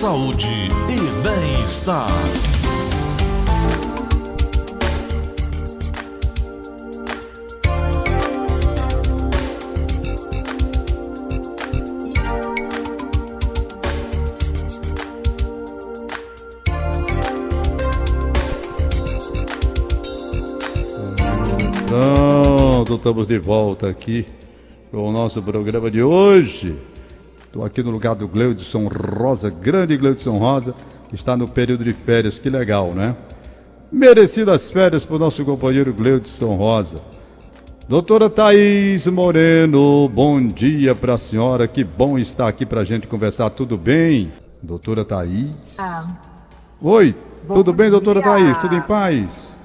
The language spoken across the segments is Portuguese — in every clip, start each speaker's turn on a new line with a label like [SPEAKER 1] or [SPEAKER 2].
[SPEAKER 1] saúde e bem-estar.
[SPEAKER 2] Pronto, estamos de volta aqui com o nosso programa de hoje. Estou aqui no lugar do Gleudson Rosa, grande Gleudson Rosa, que está no período de férias. Que legal, né? Merecidas férias para o nosso companheiro Gleudson Rosa. Doutora Thaís Moreno, bom dia para a senhora. Que bom estar aqui para a gente conversar. Tudo bem? Doutora Thaís.
[SPEAKER 3] Ah,
[SPEAKER 2] Oi,
[SPEAKER 3] Bom
[SPEAKER 2] tudo bem, doutora. Thaís? Tudo em paz?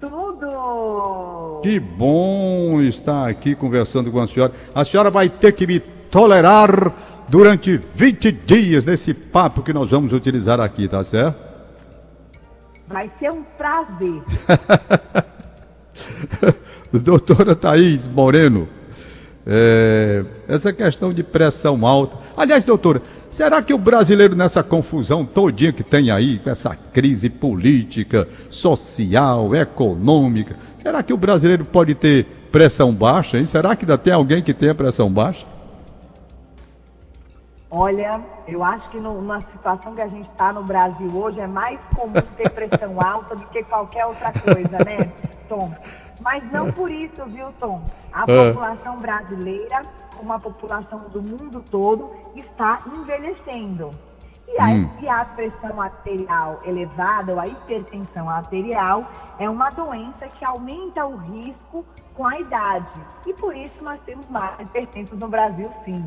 [SPEAKER 3] tudo!
[SPEAKER 2] Que bom estar aqui conversando com a senhora. A senhora vai ter que me tolerar durante 20 dias nesse papo que nós vamos utilizar aqui, tá certo?
[SPEAKER 3] Vai ser um prazer.
[SPEAKER 2] Doutora Thaís Moreno, é, essa questão de pressão alta. Aliás, doutora, será que o brasileiro nessa confusão todinha que tem aí, com essa crise política, social, econômica, será que o brasileiro pode ter pressão baixa, hein? Será que ainda tem alguém que tenha pressão baixa?
[SPEAKER 3] Olha, eu acho que numa situação que a gente está no Brasil hoje é mais comum ter pressão alta do que qualquer outra coisa, né, Tom? Mas não por isso, viu, Tom? A
[SPEAKER 2] É.
[SPEAKER 3] população brasileira, como a população do mundo todo, está envelhecendo. E a,
[SPEAKER 2] Hum.
[SPEAKER 3] e a pressão arterial elevada, ou a hipertensão arterial, é uma doença que aumenta o risco com a idade. E por isso nós temos mais hipertensos no Brasil, sim.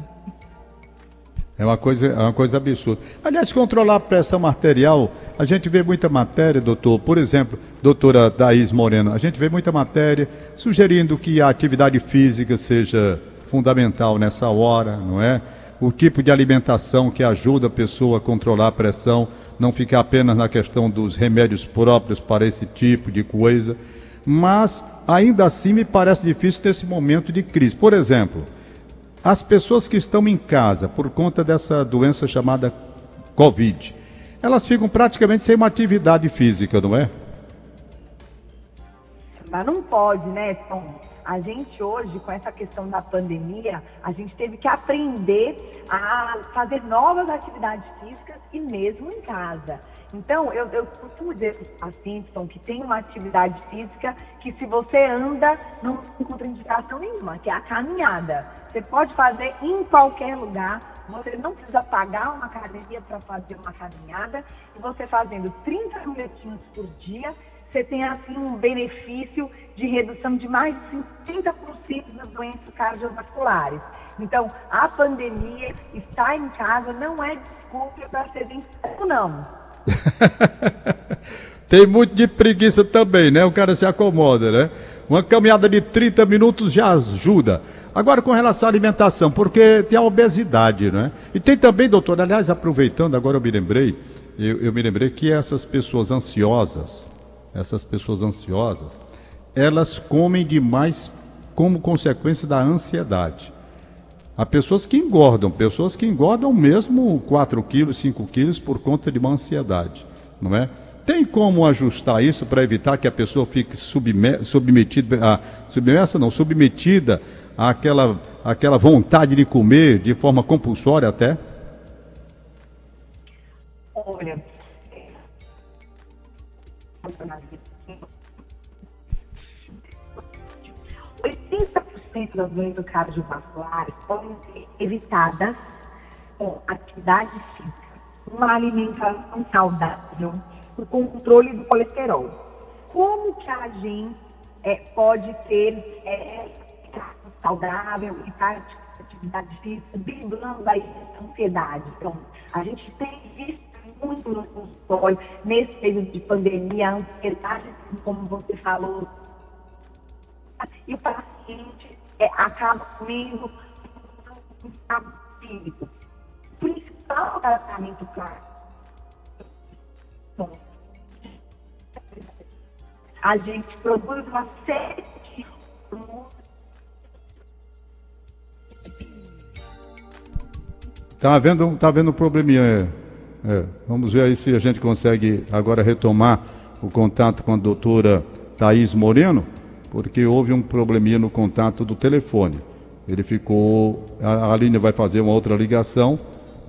[SPEAKER 2] É uma coisa, é uma coisa absurda. Aliás, controlar a pressão arterial, a gente vê muita matéria, doutor. Por exemplo, doutora Thaís Moreno, a gente vê muita matéria sugerindo que a atividade física seja fundamental nessa hora, não é? O tipo de alimentação que ajuda a pessoa a controlar a pressão, não ficar apenas na questão dos remédios próprios para esse tipo de coisa. Mas, ainda assim, me parece difícil nesse momento de crise. Por exemplo, as pessoas que estão em casa por conta dessa doença chamada Covid, elas ficam praticamente sem uma atividade física, não é?
[SPEAKER 3] Mas não pode, né, Tom? A gente hoje, com essa questão da pandemia, a gente teve que aprender a fazer novas atividades físicas e mesmo em casa. Então, eu, eu costumo dizer para os pacientes Tom, que tem uma atividade física que se você anda, não tem contraindicação nenhuma, que é a caminhada. Você pode fazer em qualquer lugar, você não precisa pagar uma academia para fazer uma caminhada, e você fazendo 30 minutinhos por dia, você tem assim um benefício de redução de mais de 50% das doenças cardiovasculares. Então, a pandemia, estar em casa não é desculpa para ser vencido, não.
[SPEAKER 2] Tem muito de preguiça também, né? O cara se acomoda, né? Uma caminhada de 30 minutos já ajuda. Agora, com relação à alimentação, porque tem a obesidade, né? E tem também, doutor, aliás, aproveitando, agora eu me lembrei, eu, eu me lembrei que essas pessoas ansiosas, essas pessoas ansiosas, elas comem demais como consequência da ansiedade. Há pessoas que engordam, pessoas que engordam mesmo 4 quilos, 5 quilos por conta de uma ansiedade, não é? Tem como ajustar isso para evitar que a pessoa fique subme submetida, a, submersa não, submetida àquela, àquela vontade de comer de forma compulsória até?
[SPEAKER 3] Olha, 80% das doenças cardiovasculares podem ser evitadas com atividade física, uma alimentação saudável, o controle do colesterol. Como que a gente eh, pode ter eh, saudável e atividade física, driblando a ansiedade? Então, a gente tem visto muito no consultório, nesse período de pandemia, a ansiedade, como você falou, e o paciente é, acaba comendo físico. O principal tratamento para a gente produz uma série de
[SPEAKER 2] Tá havendo, tá havendo um probleminha. É, vamos ver aí se a gente consegue agora retomar o contato com a doutora Thaís Moreno, porque houve um probleminha no contato do telefone. Ele ficou. A Aline vai fazer uma outra ligação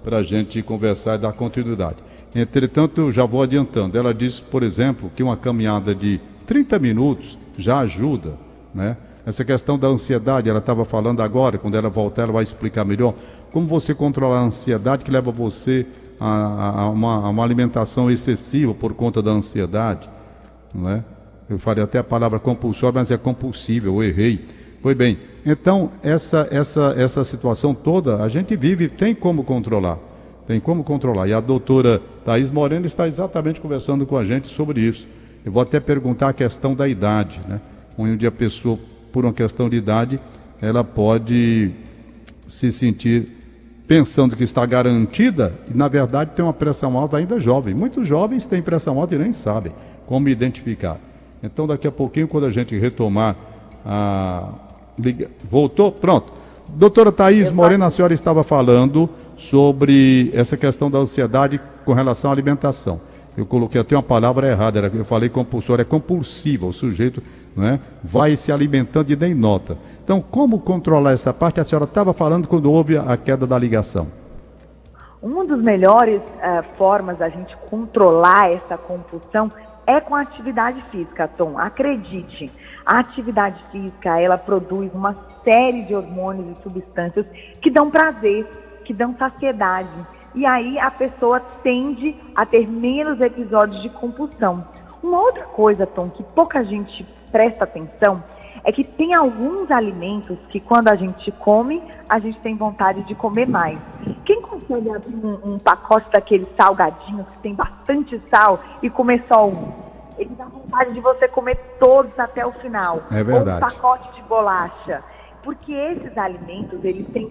[SPEAKER 2] para a gente conversar e dar continuidade. Entretanto, eu já vou adiantando. Ela disse, por exemplo, que uma caminhada de 30 minutos já ajuda, né? Essa questão da ansiedade, ela estava falando agora, quando ela voltar, ela vai explicar melhor como você controlar a ansiedade que leva você a, a, uma, a uma, alimentação excessiva por conta da ansiedade, não é? Eu falei até a palavra compulsória, mas é compulsível, eu errei. Foi bem. Então, essa, essa, essa situação toda, a gente vive, tem como controlar. Tem como controlar. E a doutora Thais Moreno está exatamente conversando com a gente sobre isso. Eu vou até perguntar a questão da idade, né? Onde a pessoa, por uma questão de idade, ela pode se sentir pensando que está garantida e, na verdade, tem uma pressão alta ainda jovem. Muitos jovens têm pressão alta e nem sabem como identificar. Então, daqui a pouquinho, quando a gente retomar a. Voltou? Pronto. Doutora Thaís Morena, a senhora estava falando sobre essa questão da ansiedade com relação à alimentação. Eu coloquei até uma palavra errada, eu falei compulsório, é compulsiva, o sujeito né, vai se alimentando e nem nota. Então, como controlar essa parte? A senhora estava falando quando houve a queda da ligação.
[SPEAKER 3] Uma das melhores uh, formas da gente controlar essa compulsão é com a atividade física, Tom. Acredite, a atividade física ela produz uma série de hormônios e substâncias que dão prazer, que dão saciedade e aí a pessoa tende a ter menos episódios de compulsão. Uma outra coisa, Tom, que pouca gente presta atenção é que tem alguns alimentos que quando a gente come, a gente tem vontade de comer mais. Quem consegue abrir um, um pacote daqueles salgadinhos que tem bastante sal e comer só um? Ele dá vontade de você comer todos até o final.
[SPEAKER 2] É verdade.
[SPEAKER 3] Ou um pacote de bolacha. Porque esses alimentos, eles têm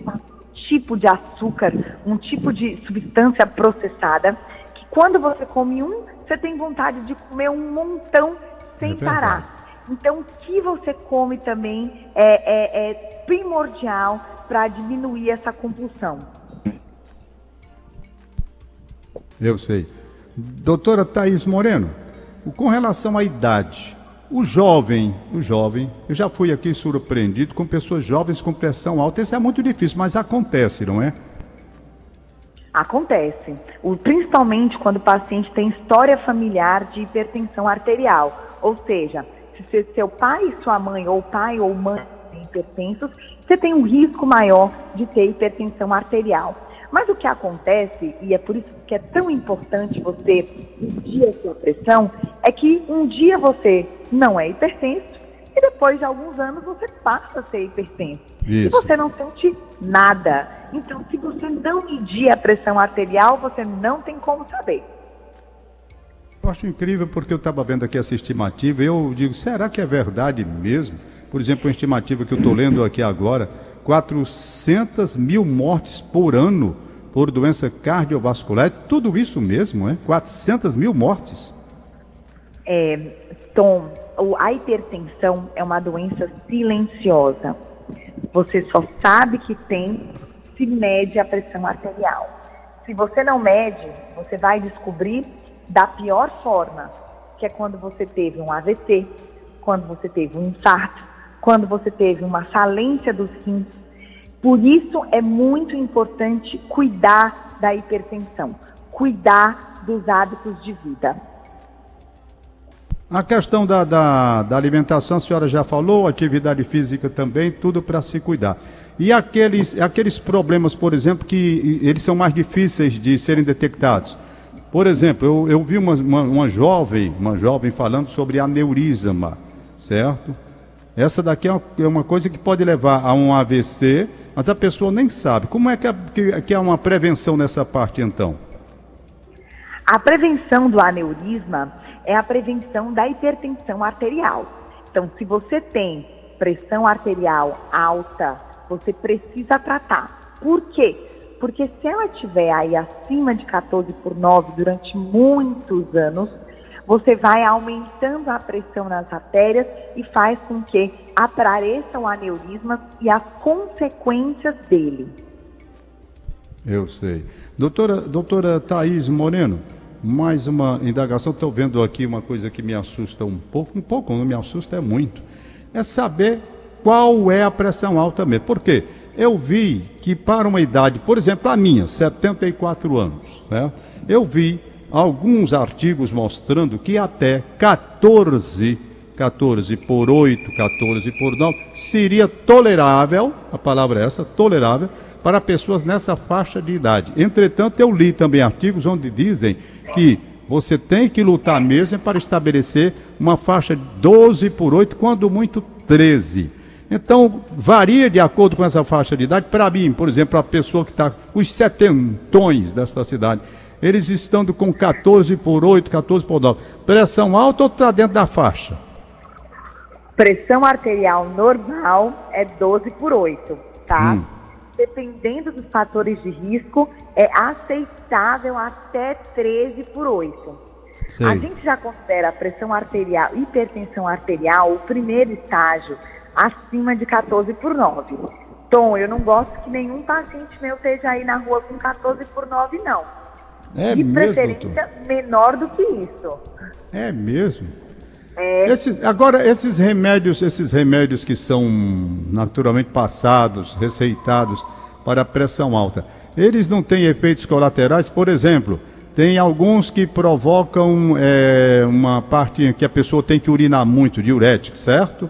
[SPEAKER 3] tipo de açúcar, um tipo de substância processada, que quando você come um, você tem vontade de comer um montão sem é parar. Então, o que você come também é, é, é primordial para diminuir essa compulsão.
[SPEAKER 2] Eu sei. Doutora Thaís Moreno, com relação à idade, o jovem, o jovem, eu já fui aqui surpreendido com pessoas jovens com pressão alta. Isso é muito difícil, mas acontece, não é?
[SPEAKER 3] Acontece. O, principalmente quando o paciente tem história familiar de hipertensão arterial. Ou seja, se seu pai e sua mãe, ou pai ou mãe hipertensos, você tem um risco maior de ter hipertensão arterial. Mas o que acontece, e é por isso que é tão importante você medir a sua pressão, é que um dia você não é hipertenso e depois de alguns anos você passa a ser hipertenso. Isso. E você não sente nada. Então, se você não medir a pressão arterial, você não tem como saber.
[SPEAKER 2] Eu acho incrível porque eu estava vendo aqui essa estimativa e eu digo, será que é verdade mesmo? Por exemplo, uma estimativa que eu estou lendo aqui agora, 400 mil mortes por ano por doença cardiovascular. É tudo isso mesmo, é? 400 mil mortes.
[SPEAKER 3] É, Tom, a hipertensão é uma doença silenciosa. Você só sabe que tem se mede a pressão arterial. Se você não mede, você vai descobrir da pior forma, que é quando você teve um AVC, quando você teve um infarto, quando você teve uma falência dos rins, por isso é muito importante cuidar da hipertensão, cuidar dos hábitos de vida.
[SPEAKER 2] A questão da, da, da alimentação, a senhora já falou, atividade física também, tudo para se cuidar. E aqueles, aqueles problemas, por exemplo, que eles são mais difíceis de serem detectados. Por exemplo, eu, eu vi uma, uma, uma jovem, uma jovem falando sobre aneurisma, certo? Essa daqui é uma, é uma, coisa que pode levar a um AVC, mas a pessoa nem sabe. Como é que, é, que, que uma prevenção nessa parte, então?
[SPEAKER 3] A prevenção do aneurisma é a prevenção da hipertensão arterial. Então, se você tem pressão arterial alta, você precisa tratar. Por quê? Porque se ela estiver aí acima de 14 por 9 durante muitos anos, você vai aumentando a pressão nas artérias e faz com que apareçam aneurismas e as consequências dele.
[SPEAKER 2] Eu sei. Doutora, doutora Thaís Moreno, mais uma indagação. Estou vendo aqui uma coisa que me assusta um pouco. Um pouco, não me assusta, é muito. É saber qual é a pressão alta mesmo. Por quê? Eu vi que para uma idade, por exemplo, a minha, 74 anos, né? eu vi alguns artigos mostrando que até 14, 14 por 8, 14 por 9, seria tolerável, a palavra é essa, tolerável, para pessoas nessa faixa de idade. Entretanto, eu li também artigos onde dizem que você tem que lutar mesmo para estabelecer uma faixa de 12 por 8, quando muito 13. Então, varia de acordo com essa faixa de idade. Para mim, por exemplo, a pessoa que está, os setentões desta cidade, eles estão com 14 por 8, 14 por 9. Pressão alta ou está dentro da faixa?
[SPEAKER 3] Pressão arterial normal é 12 por 8, tá? Hum. Dependendo dos fatores de risco, é aceitável até 13 por 8. Sim. A gente já considera a pressão arterial, hipertensão arterial, o primeiro estágio, acima de 14 por 9. Tom, eu não gosto que nenhum paciente meu esteja aí na rua com 14 por 9, não.
[SPEAKER 2] É
[SPEAKER 3] de
[SPEAKER 2] mesmo,
[SPEAKER 3] preferência doutor? menor do que isso.
[SPEAKER 2] É mesmo? É. Esse, agora, esses remédios, esses remédios que são naturalmente passados, receitados para pressão alta, eles não têm efeitos colaterais? Por exemplo, tem alguns que provocam é, uma parte que a pessoa tem que urinar muito, diurético, certo?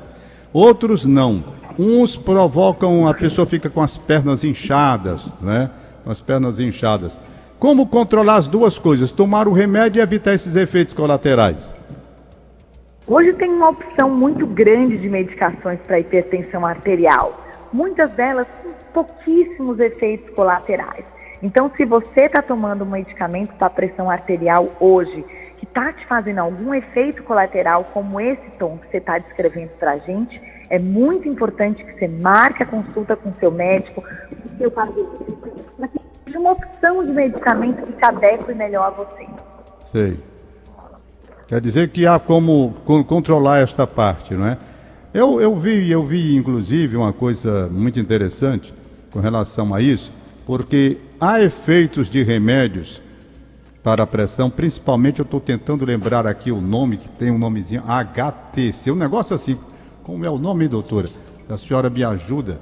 [SPEAKER 2] Outros não. Uns provocam, a pessoa fica com as pernas inchadas, né? Com as pernas inchadas. Como controlar as duas coisas? Tomar o remédio e evitar esses efeitos colaterais.
[SPEAKER 3] Hoje tem uma opção muito grande de medicações para hipertensão arterial. Muitas delas com pouquíssimos efeitos colaterais. Então, se você está tomando um medicamento para pressão arterial hoje que está te fazendo algum efeito colateral, como esse tom que você está descrevendo para a gente, é muito importante que você marque a consulta com seu médico, com seu cardiologista, para que seja uma opção de medicamento que se adeque melhor a você.
[SPEAKER 2] Sei. Quer dizer que há como controlar esta parte, não é? Eu, eu vi, eu vi inclusive uma coisa muito interessante com relação a isso, porque há efeitos de remédios para a pressão, principalmente eu estou tentando lembrar aqui o nome, que tem um nomezinho HTC, um negócio assim. Como é o nome, doutora? A senhora me ajuda.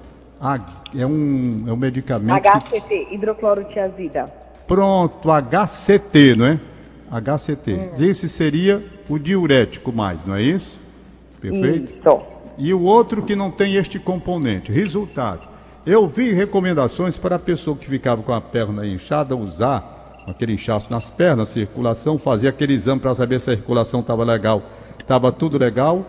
[SPEAKER 2] é, um, é um medicamento.
[SPEAKER 3] HCT, que... hidroclorotiazida.
[SPEAKER 2] Pronto, HCT, não é? HCT. Hum. Esse seria o diurético mais, não é isso? Perfeito?
[SPEAKER 3] Isso.
[SPEAKER 2] E o outro que não tem este componente. Resultado. Eu vi recomendações para a pessoa que ficava com a perna inchada usar aquele inchaço nas pernas, circulação, fazia aquele exame para saber se a circulação estava legal. Estava tudo legal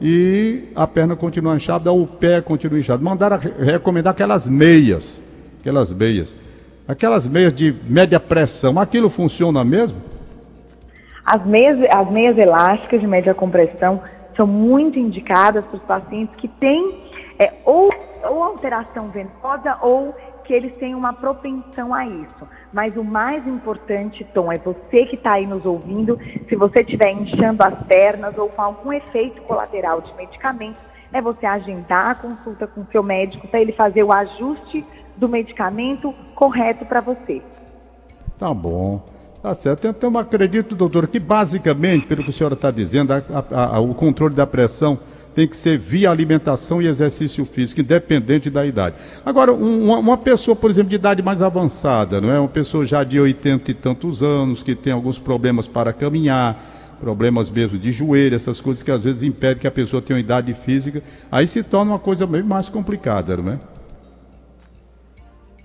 [SPEAKER 2] e a perna continua inchada, o pé continua inchado. Mandaram recomendar aquelas meias, aquelas meias. Aquelas meias de média pressão, aquilo funciona mesmo?
[SPEAKER 3] As meias, as meias elásticas de média compressão são muito indicadas para os pacientes que têm é, ou, ou alteração venosa ou que eles têm uma propensão a isso. Mas o mais importante, Tom, é você que está aí nos ouvindo, se você estiver inchando as pernas ou com algum efeito colateral de medicamento, é você agendar a consulta com o seu médico para ele fazer o ajuste do medicamento correto para você.
[SPEAKER 2] Tá bom. Tá certo. Então, eu acredito, doutor, que basicamente, pelo que a senhora está dizendo, a, a, a, o controle da pressão tem que ser via alimentação e exercício físico, independente da idade. Agora, uma, uma, pessoa, por exemplo, de idade mais avançada, não é? Uma pessoa já de 80 e tantos anos, que tem alguns problemas para caminhar, problemas mesmo de joelho, essas coisas que às vezes impedem que a pessoa tenha uma idade física, aí se torna uma coisa bem mais complicada, não é?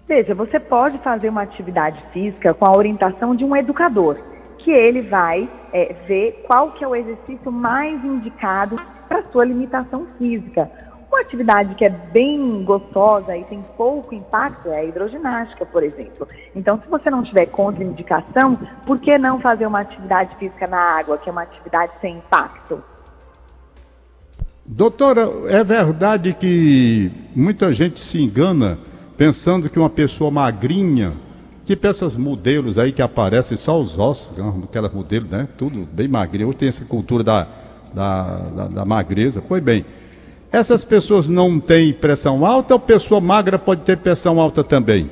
[SPEAKER 3] Veja, você pode fazer uma atividade física com a orientação de um educador, que ele vai é, ver qual que é o exercício mais indicado para sua limitação física. Uma atividade que é bem gostosa e tem pouco impacto é a hidroginástica, por exemplo. Então, se você não tiver contraindicação, por que não fazer uma atividade física na água, que é uma atividade sem impacto?
[SPEAKER 2] Doutora, é verdade que muita gente se engana pensando que uma pessoa magrinha, que essas modelos aí que aparecem só os ossos, aquelas modelos, né? Tudo bem magrinho. Hoje tem essa cultura da da, da, da magreza. Pois bem, essas pessoas não têm pressão alta ou pessoa magra pode ter pressão alta também?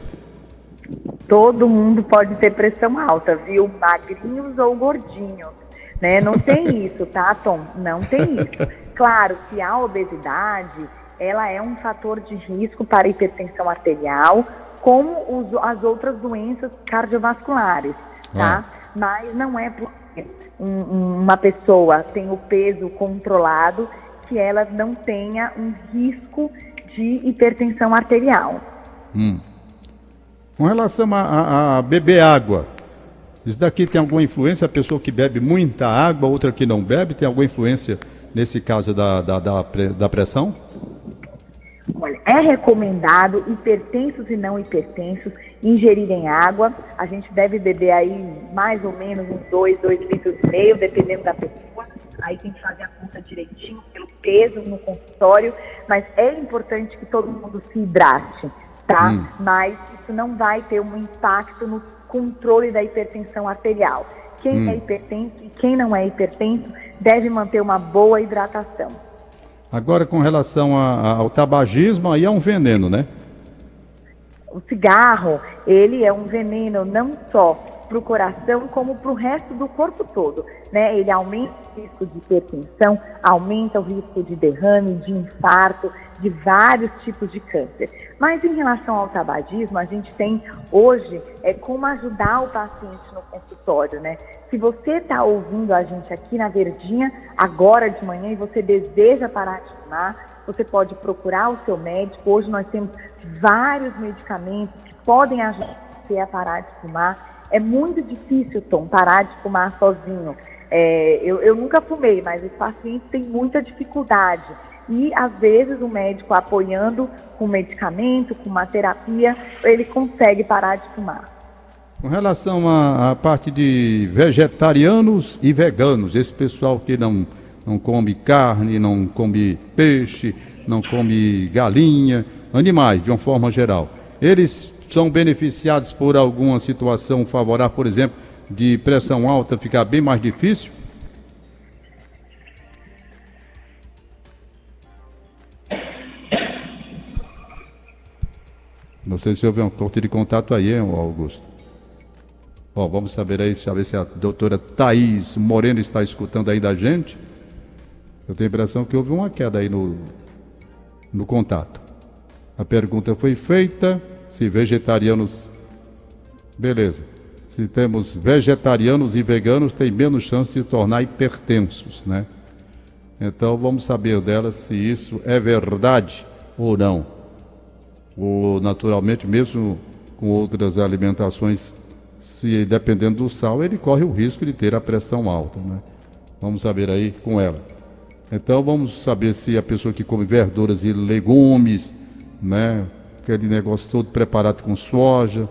[SPEAKER 3] todo mundo pode ter pressão alta, viu? Magrinhos ou gordinhos. Né? Não tem isso, tá, Tom? Não tem isso. Claro que a obesidade, ela é um fator de risco para a hipertensão arterial, como os, as outras doenças cardiovasculares, tá? Ah. Mas não é porque um, uma pessoa tem o peso controlado que ela não tenha um risco de hipertensão arterial.
[SPEAKER 2] Hum. Com relação a, a, a, beber água, isso daqui tem alguma influência? A pessoa que bebe muita água, outra que não bebe, tem alguma influência nesse caso da, da, da, da pressão?
[SPEAKER 3] Olha, é recomendado hipertensos e não hipertensos ingerirem água. A gente deve beber aí mais ou menos uns 2, 2 litros e meio, dependendo da pessoa. Aí tem que fazer a conta direitinho pelo peso no consultório, mas é importante que todo mundo se hidrate, tá? Hum. Mas isso não vai ter um impacto no controle da hipertensão arterial. Quem hum. é hipertenso e quem não é hipertenso deve manter uma boa hidratação.
[SPEAKER 2] Agora, com relação a, ao tabagismo, aí é um veneno, né?
[SPEAKER 3] O cigarro, ele é um veneno não só para o coração, como para o resto do corpo todo. Né? Ele aumenta o risco de hipertensão, aumenta o risco de derrame, de infarto, de vários tipos de câncer. Mas em relação ao tabagismo, a gente tem hoje é, como ajudar o paciente no consultório, né? Se você está ouvindo a gente aqui na Verdinha, agora de manhã, e você deseja parar de fumar, você pode procurar o seu médico. Hoje nós temos vários medicamentos que podem ajudar você a parar de fumar. É muito difícil, Tom, parar de fumar sozinho. É, eu, eu nunca fumei, mas os pacientes têm muita dificuldade. E, às vezes, o médico apoiando com medicamento, com uma terapia, ele consegue parar de fumar.
[SPEAKER 2] Com relação à, à parte de vegetarianos e veganos, esse pessoal que não, não come carne, não come peixe, não come galinha, animais de uma forma geral, eles são beneficiados por alguma situação favorável, por exemplo, de pressão alta ficar bem mais difícil? Sei se houve um corte de contato aí, hein, Augusto. Bom, vamos saber aí, saber se a doutora Thaís Moreno está escutando aí da gente. Eu tenho a impressão que houve uma queda aí no, no contato. A pergunta foi feita se vegetarianos. Beleza. Se temos vegetarianos e veganos, tem menos chance de se tornar hipertensos, né? Então vamos saber delas se isso é verdade ou não. Ou naturalmente, mesmo com outras alimentações, se dependendo do sal, ele corre o risco de ter a pressão alta, né? Vamos saber aí com ela. Então vamos saber se a pessoa que come verduras e legumes, né, aquele negócio todo preparado com soja,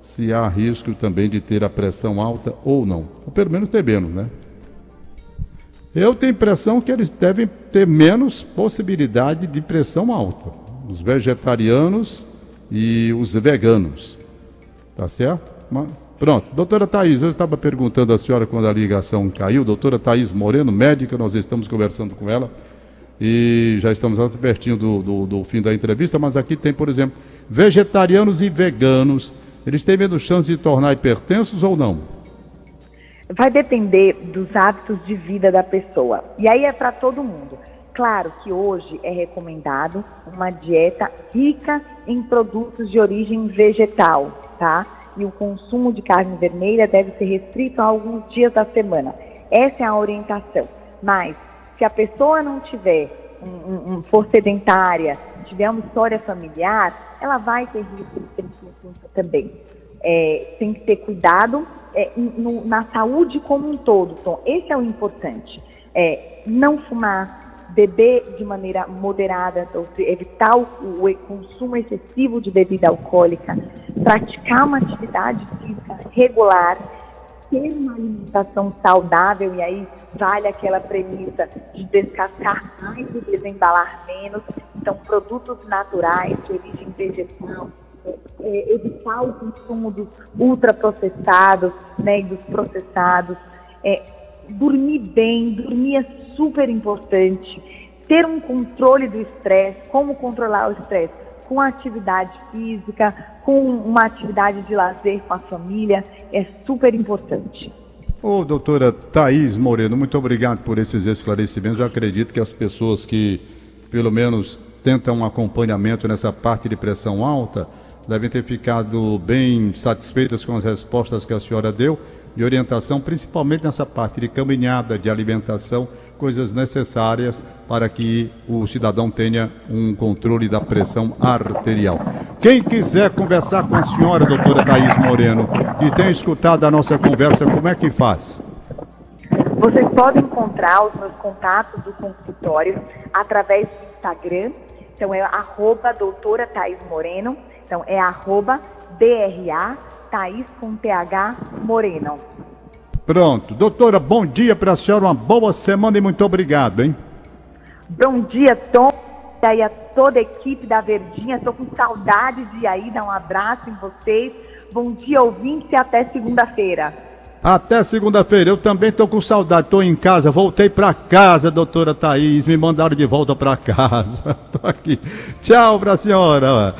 [SPEAKER 2] se há risco também de ter a pressão alta ou não. Ou pelo menos ter menos, né? Eu tenho impressão que eles devem ter menos possibilidade de pressão alta. Os vegetarianos e os veganos. Tá certo? Pronto. Doutora Thais, eu estava perguntando à senhora quando a ligação caiu. Doutora Thais Moreno, médica, nós estamos conversando com ela e já estamos pertinho do, do, do, fim da entrevista, mas aqui tem, por exemplo, vegetarianos e veganos. Eles têm menos chance de tornar hipertensos ou não?
[SPEAKER 3] Vai depender dos hábitos de vida da pessoa. E aí é para todo mundo. Claro que hoje é recomendado uma dieta rica em produtos de origem vegetal, tá? E o consumo de carne vermelha deve ser restrito a alguns dias da semana. Essa é a orientação. Mas se a pessoa não tiver, um, um, for sedentária, tiver uma história familiar, ela vai ter risco de ter também. É, tem que ter cuidado é, no, na saúde como um todo. Então, esse é o importante. É, não fumar, beber de maneira moderada, ou seja, evitar o, o, consumo excessivo de bebida alcoólica, praticar uma atividade física regular, ter uma alimentação saudável, e aí vale aquela premissa de descascar mais e desembalar menos. Então, produtos naturais, de origem vegetal, é, evitar o consumo dos ultraprocessados né, e dos processados. É, dormir bem, dormir é super importante. Ter um controle do estresse, como controlar o estresse? Com atividade física, com uma atividade de lazer com a família, é super importante.
[SPEAKER 2] Ô, doutora Thaís Moreno, muito obrigado por esses esclarecimentos. Eu acredito que as pessoas que, pelo menos, tentam um acompanhamento nessa parte de pressão alta, devem ter ficado bem satisfeitas com as respostas que a senhora deu de orientação, principalmente nessa parte de caminhada, de alimentação, coisas necessárias para que o cidadão tenha um controle da pressão arterial. Quem quiser conversar com a senhora, doutora Thaís Moreno, que tem escutado a nossa conversa, como é que faz?
[SPEAKER 3] Vocês podem encontrar os meus contatos do consultório através do Instagram. Então é arroba doutora Moreno. Então é arroba DRA Thaís com TH Moreno.
[SPEAKER 2] Pronto. Doutora, bom dia para a senhora, uma boa semana e muito obrigado, hein?
[SPEAKER 3] Bom dia, Tom. E aí a toda a equipe da Verdinha. Estou com saudade de ir aí dar um abraço em vocês. Bom dia, ouvintes, e até segunda-feira.
[SPEAKER 2] Até segunda-feira. Eu também estou com saudade. Estou em casa. Voltei para casa, doutora Thaís. Me mandaram de volta para casa. Estou aqui. Tchau para a senhora.